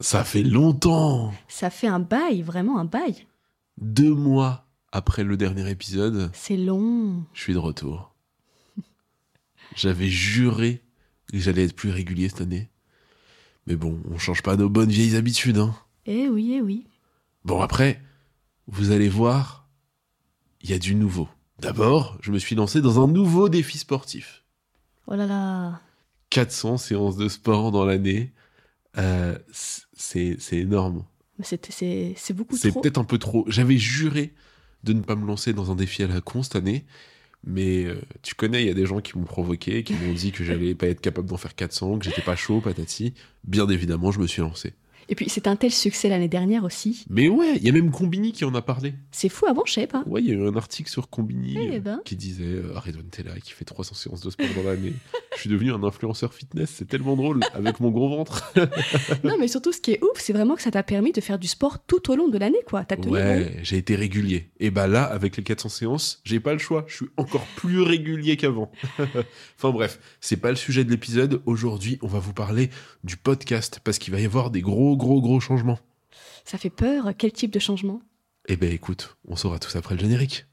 Ça fait longtemps Ça fait un bail, vraiment un bail. Deux mois après le dernier épisode, C'est long. je suis de retour. J'avais juré que j'allais être plus régulier cette année. Mais bon, on change pas nos bonnes vieilles habitudes, hein. Eh oui, eh oui. Bon, après, vous allez voir, il y a du nouveau. D'abord, je me suis lancé dans un nouveau défi sportif. Oh là là. 400 séances de sport dans l'année. Euh, c'est c'est énorme. C'est- C'est c'est beaucoup C'est trop. peut-être un peu trop. J'avais juré de ne pas me lancer dans un défi à la con cette année. Mais euh, tu connais, il y a des gens qui m'ont provoqué, qui m'ont dit que j'allais pas être capable d'en faire 400, que j'étais pas chaud, patati. Bien évidemment, je me suis lancé. Et puis c'est un tel succès l'année dernière aussi. Mais ouais, il y a même Combini qui en a parlé. C'est fou, avant je sais pas. Ouais, il y a eu un article sur Combini Eh euh, ben. qui disait euh, Redouane Tella qui fait 300 séances de sport dans l'année. Je suis devenu un influenceur fitness, c'est tellement drôle avec mon gros ventre. Non, mais surtout ce qui est ouf, c'est vraiment que ça t'a permis de faire du sport tout au long de l'année, quoi. T'as tenu. Ouais, j'ai été régulier. Et bah là, avec les 400 séances, j'ai pas le choix. Je suis encore plus régulier qu'avant. enfin bref, c'est pas le sujet de l'épisode. Aujourd'hui, on va vous parler du podcast parce qu'il va y avoir des gros, gros, gros changements. Ça fait peur. Quel type de changement? Eh ben écoute, on saura tout ça après le générique.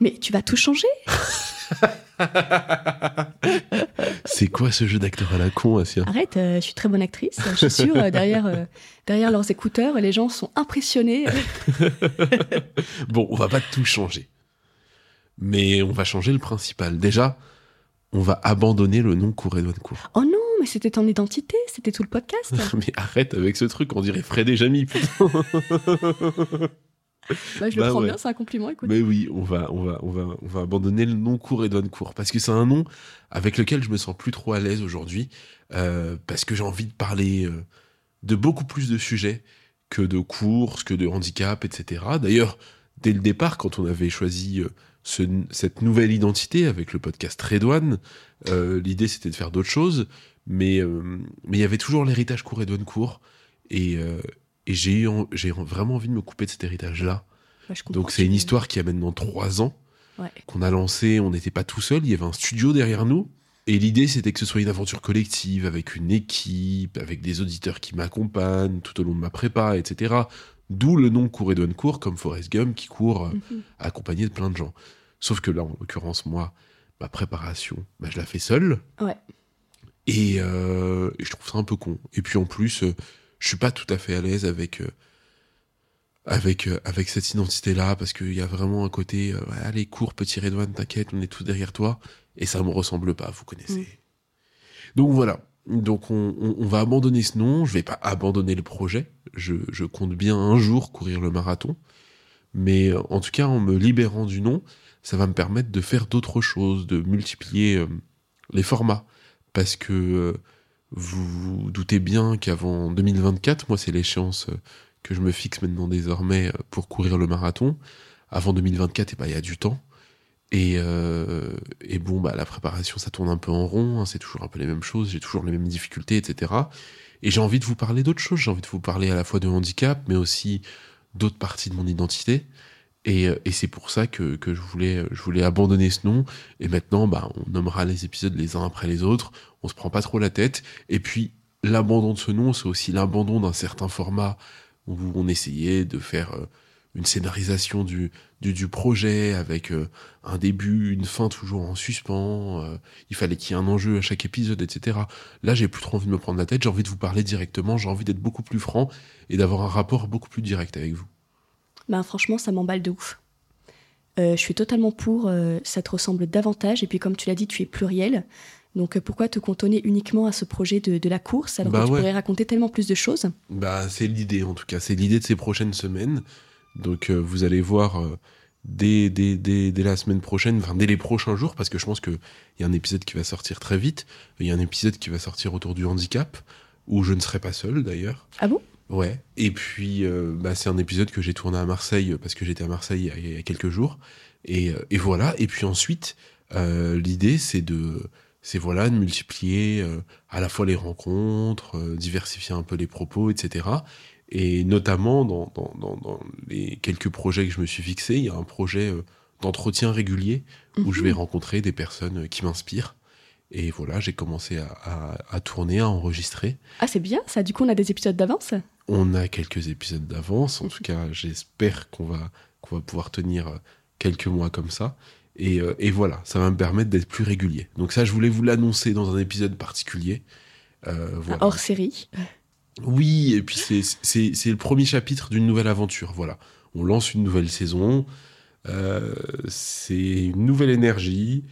Mais tu vas tout changer? C'est quoi ce jeu d'acteur à la con, Asia Arrête, euh, je suis très bonne actrice. Je suis sûre, euh, derrière, euh, derrière leurs écouteurs, les gens sont impressionnés. Bon, on va pas tout changer. Mais on va changer le principal. Déjà, on va abandonner le nom Cour Edouane Cour. Oh non, mais c'était ton identité, c'était tout le podcast. Mais arrête avec ce truc, on dirait Fred et Jamy, putain. Bah, je le Bah prends ouais. bien, c'est un compliment, écoute. Mais oui, on va, on va, on va, on va abandonner le nom Cour Edouane Cour parce que c'est un nom avec lequel je me sens plus trop à l'aise aujourd'hui euh, parce que j'ai envie de parler euh, de beaucoup plus de sujets que de courses, que de handicap, etc. D'ailleurs, dès le départ, quand on avait choisi euh, ce- cette nouvelle identité avec le podcast Redouane, l'idée c'était de faire d'autres choses, mais mais il y avait toujours l'héritage Cour Edouane Cour et et j'ai eu j'ai vraiment envie de me couper de cet héritage-là. Donc c'est une histoire qui a maintenant trois ans Ouais. qu'on a lancé. On n'était pas tout seul, il y avait un studio derrière nous. Et l'idée c'était que ce soit une aventure collective avec une équipe, avec des auditeurs qui m'accompagnent tout au long de ma prépa, etc. D'où le nom Cour Edouane Court, comme Forrest Gump qui court euh, Mhm. accompagné de plein de gens. Sauf que là, en l'occurrence, moi, ma préparation, bah, je la fais seule. Ouais. Et, euh, et je trouve ça un peu con. Et puis en plus, euh, je suis pas tout à fait à l'aise avec euh, avec euh, avec cette identité-là parce qu'il y a vraiment un côté, euh, allez cours petit Redouane, t'inquiète, on est tous derrière toi. Et ça me ressemble pas, vous connaissez. Mm. Donc voilà. Donc on, on- on va abandonner ce nom. Je vais pas abandonner le projet. Je, je compte bien un jour courir le marathon. Mais en tout cas, en me libérant du nom, ça va me permettre de faire d'autres choses, de multiplier euh, les formats. Parce que euh, vous vous doutez bien qu'avant 2024, moi c'est l'échéance euh, que je me fixe maintenant désormais euh, pour courir le marathon. Avant 2024, eh ben, il y a du temps. Et, euh, bon, bah, la préparation, ça tourne un peu en rond, hein, c'est toujours un peu les mêmes choses, j'ai toujours les mêmes difficultés, etc. Et j'ai envie de vous parler d'autres choses, j'ai envie de vous parler à la fois de handicap, mais aussi d'autres parties de mon identité. Et, euh, et c'est pour ça que, que je, voulais, abandonner ce nom. Et maintenant, bah, on nommera les épisodes les uns après les autres. On se prend pas trop la tête. Et puis, l'abandon de ce nom, c'est aussi l'abandon d'un certain format où on essayait de faire euh, une scénarisation du, du, projet avec euh, un début, une fin toujours en suspens. euh, il fallait qu'il y ait un enjeu à chaque épisode, etc. Là, j'ai plus trop envie de me prendre la tête. J'ai envie de vous parler directement. J'ai envie d'être beaucoup plus franc et d'avoir un rapport beaucoup plus direct avec vous. Ben, franchement, ça m'emballe de ouf. Euh, je suis totalement pour, euh, ça te ressemble davantage, et puis comme tu l'as dit, tu es pluriel. Donc euh, pourquoi te cantonner uniquement à ce projet de, de la course alors Bah que tu ouais. pourrais raconter tellement plus de choses? Bah, c'est l'idée en tout cas, c'est l'idée de ces prochaines semaines. Donc euh, vous allez voir dès, dès, dès, dès la semaine prochaine, enfin dès les prochains jours, parce que je pense qu'il y a un épisode qui va sortir très vite. Il y a un épisode qui va sortir autour du handicap, où je ne serai pas seul d'ailleurs. Ah bon? Ouais. Et puis euh, bah, c'est un épisode que j'ai tourné à Marseille parce que j'étais à Marseille il y a- il y a quelques jours. Et, euh, et voilà. Et puis ensuite, euh, l'idée c'est de c'est voilà de multiplier euh, à la fois les rencontres, diversifier un peu les propos, etc. Et notamment dans, dans, dans, dans les quelques projets que je me suis fixé, il y a un projet d'entretien régulier où je vais rencontrer des personnes qui m'inspirent. Et voilà, j'ai commencé à, à, à tourner, à enregistrer. Ah, c'est bien ça, du coup on a des épisodes d'avance? On a quelques épisodes d'avance. En tout cas, j'espère qu'on va, qu'on va pouvoir tenir euh, quelques mois comme ça. Et, euh, et voilà, ça va me permettre d'être plus régulier. Donc ça, je voulais vous l'annoncer dans un épisode particulier. Euh, voilà. hors série. Oui, et puis c'est- le premier chapitre d'une nouvelle aventure. Voilà, on lance une nouvelle saison. euh, c'est une nouvelle énergie.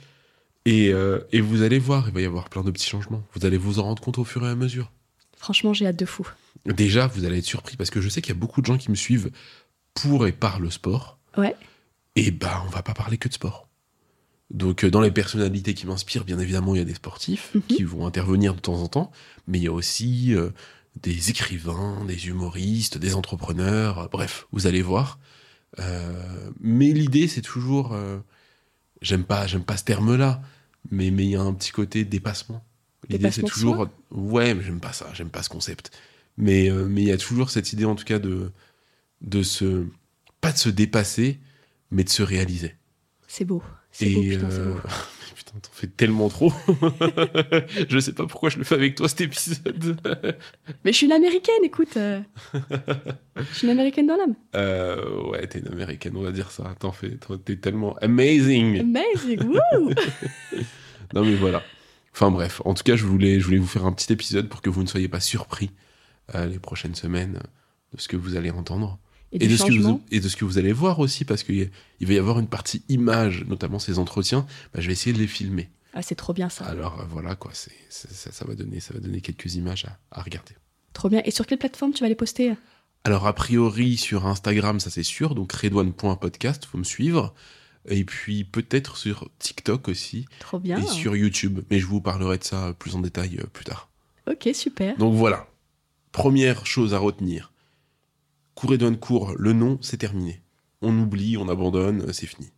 Et, euh, et vous allez voir, il va y avoir plein de petits changements. Vous allez vous en rendre compte au fur et à mesure. Franchement, j'ai hâte de fou. Déjà, vous allez être surpris parce que je sais qu'il y a beaucoup de gens qui me suivent pour et par le sport. Ouais. Et bah, on va pas parler que de sport. Donc, euh, dans les personnalités qui m'inspirent, bien évidemment, il y a des sportifs Mhm. qui vont intervenir de temps en temps, mais il y a aussi euh, des écrivains, des humoristes, des entrepreneurs. bref, vous allez voir. Euh, mais l'idée, c'est toujours, j'aime pas, j'aime pas ce terme-là, mais mais il y a un petit côté dépassement. L'idée, c'est toujours, ouais, mais j'aime pas ça, j'aime pas ce concept. Mais euh, mais il y a toujours cette idée, en tout cas, de de se pas de se dépasser, mais de se réaliser. C'est beau. C'est beau, putain, c'est euh, beau. putain, t'en fais tellement trop. je sais pas pourquoi je le fais avec toi cet épisode. Mais je suis une américaine, écoute. euh. je suis une américaine dans l'âme. Euh, ouais, t'es une américaine, on va dire ça. T'en fais, t'es tellement amazing. Amazing, wouh Non mais voilà. Enfin bref, en tout cas, je voulais, je voulais vous faire un petit épisode pour que vous ne soyez pas surpris euh, les prochaines semaines de ce que vous allez entendre. Et, de, ce que vous, et de ce que vous allez voir aussi, parce qu'il va y avoir une partie image, notamment ces entretiens. Bah, je vais essayer de les filmer. Ah, c'est trop bien ça. Alors euh, voilà quoi, ça, ça va donner, ça va donner quelques images à, à regarder. Trop bien. Et sur quelle plateforme tu vas les poster? Alors a priori sur Instagram, ça c'est sûr, donc redouane.podcast, faut me suivre. Et puis peut-être sur TikTok aussi Trop bien. et sur YouTube, mais je vous parlerai de ça plus en détail euh, plus tard. Ok, super. Donc voilà. Première chose à retenir. Cours et douane court, le nom, c'est terminé. On oublie, on abandonne, euh, c'est fini.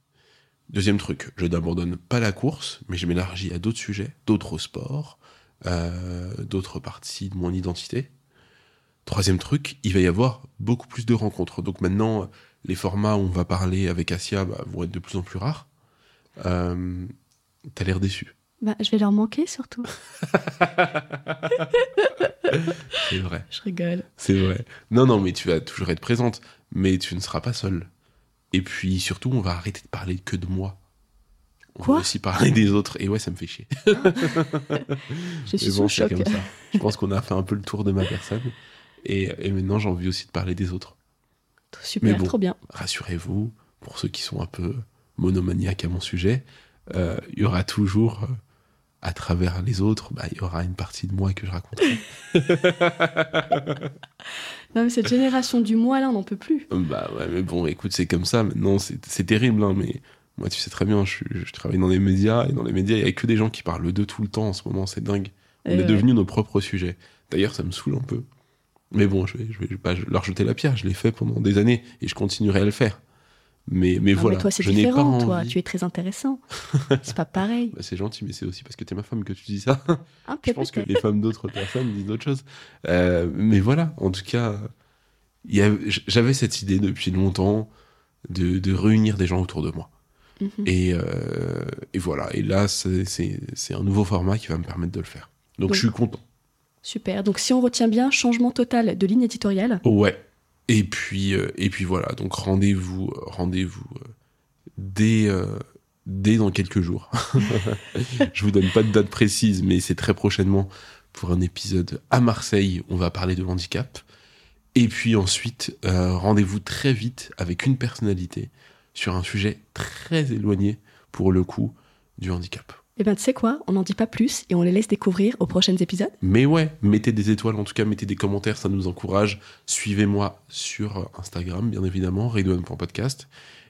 Deuxième truc, je n'abandonne pas la course, mais je m'élargis à d'autres sujets, d'autres sports, euh, d'autres parties de mon identité. Troisième truc, il va y avoir beaucoup plus de rencontres. Donc maintenant, les formats où on va parler avec Asia bah, vont être de plus en plus rares. Euh, T'as l'air déçu. Bah, je vais leur manquer surtout. C'est vrai. Je rigole. C'est vrai. Non, non, mais tu vas toujours être présente, mais tu ne seras pas seule. Et puis surtout, on va arrêter de parler que de moi. On Quoi va aussi parler des autres. Et ouais, ça me fait chier. Je suis sous bon, le choc. c'est comme ça. Je pense qu'on a fait un peu le tour de ma personne. Et, et maintenant, j'ai envie aussi de parler des autres. Super, Mais bon. trop bien. Rassurez-vous, pour ceux qui sont un peu monomaniaques à mon sujet, euh, il y aura toujours, euh, à travers les autres, bah, il y aura une partie de moi que je raconterai. Non, mais cette génération du moi là, on n'en peut plus. Bah ouais, mais bon, écoute, c'est comme ça. Maintenant, c'est c'est terrible, hein, mais moi, tu sais très bien, je, travaille dans les médias, et dans les médias, il n'y a que des gens qui parlent d'eux tout le temps en ce moment, c'est dingue. On Et est ouais. devenus nos propres sujets. D'ailleurs, ça me saoule un peu. Mais bon, je vais, je vais pas leur jeter la pierre, je l'ai fait pendant des années, et je continuerai à le faire. Mais, mais Ah, voilà, mais toi, c'est je différent, toi. Tu es très intéressant. c'est pas pareil. Bah, c'est gentil, mais c'est aussi parce que t'es ma femme que tu dis ça. Un Je peu pense que les femmes d'autres personnes disent d'autres choses. Euh, mais voilà, en tout cas, j'avais cette idée depuis longtemps de, de réunir des gens autour de moi. Mhm. Et, euh, et voilà. Et là, c'est un nouveau format qui va me permettre de le faire. Donc, Donc- je suis content. Super. Donc si on retient bien, changement total de ligne éditoriale. Ouais. Et puis, euh, et puis voilà. Donc rendez-vous, rendez-vous euh, dès, euh, dès dans quelques jours. Je vous donne pas de date précise, mais c'est très prochainement pour un épisode à Marseille. On va parler de handicap. Et puis ensuite, euh, rendez-vous très vite avec une personnalité sur un sujet très éloigné pour le coup du handicap. Eh ben tu sais quoi, on n'en dit pas plus et on les laisse découvrir aux prochains épisodes. Mais ouais, mettez des étoiles, en tout cas mettez des commentaires, ça nous encourage. Suivez-moi sur Instagram, bien évidemment, redouane.podcast.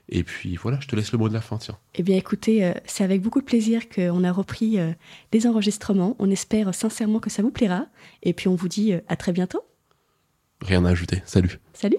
Et puis voilà, je te laisse le mot de la fin, tiens. Eh bien écoutez, euh, c'est avec beaucoup de plaisir qu'on a repris euh, les enregistrements. On espère sincèrement que ça vous plaira. Et puis on vous dit euh, à très bientôt. Rien à ajouter. Salut. Salut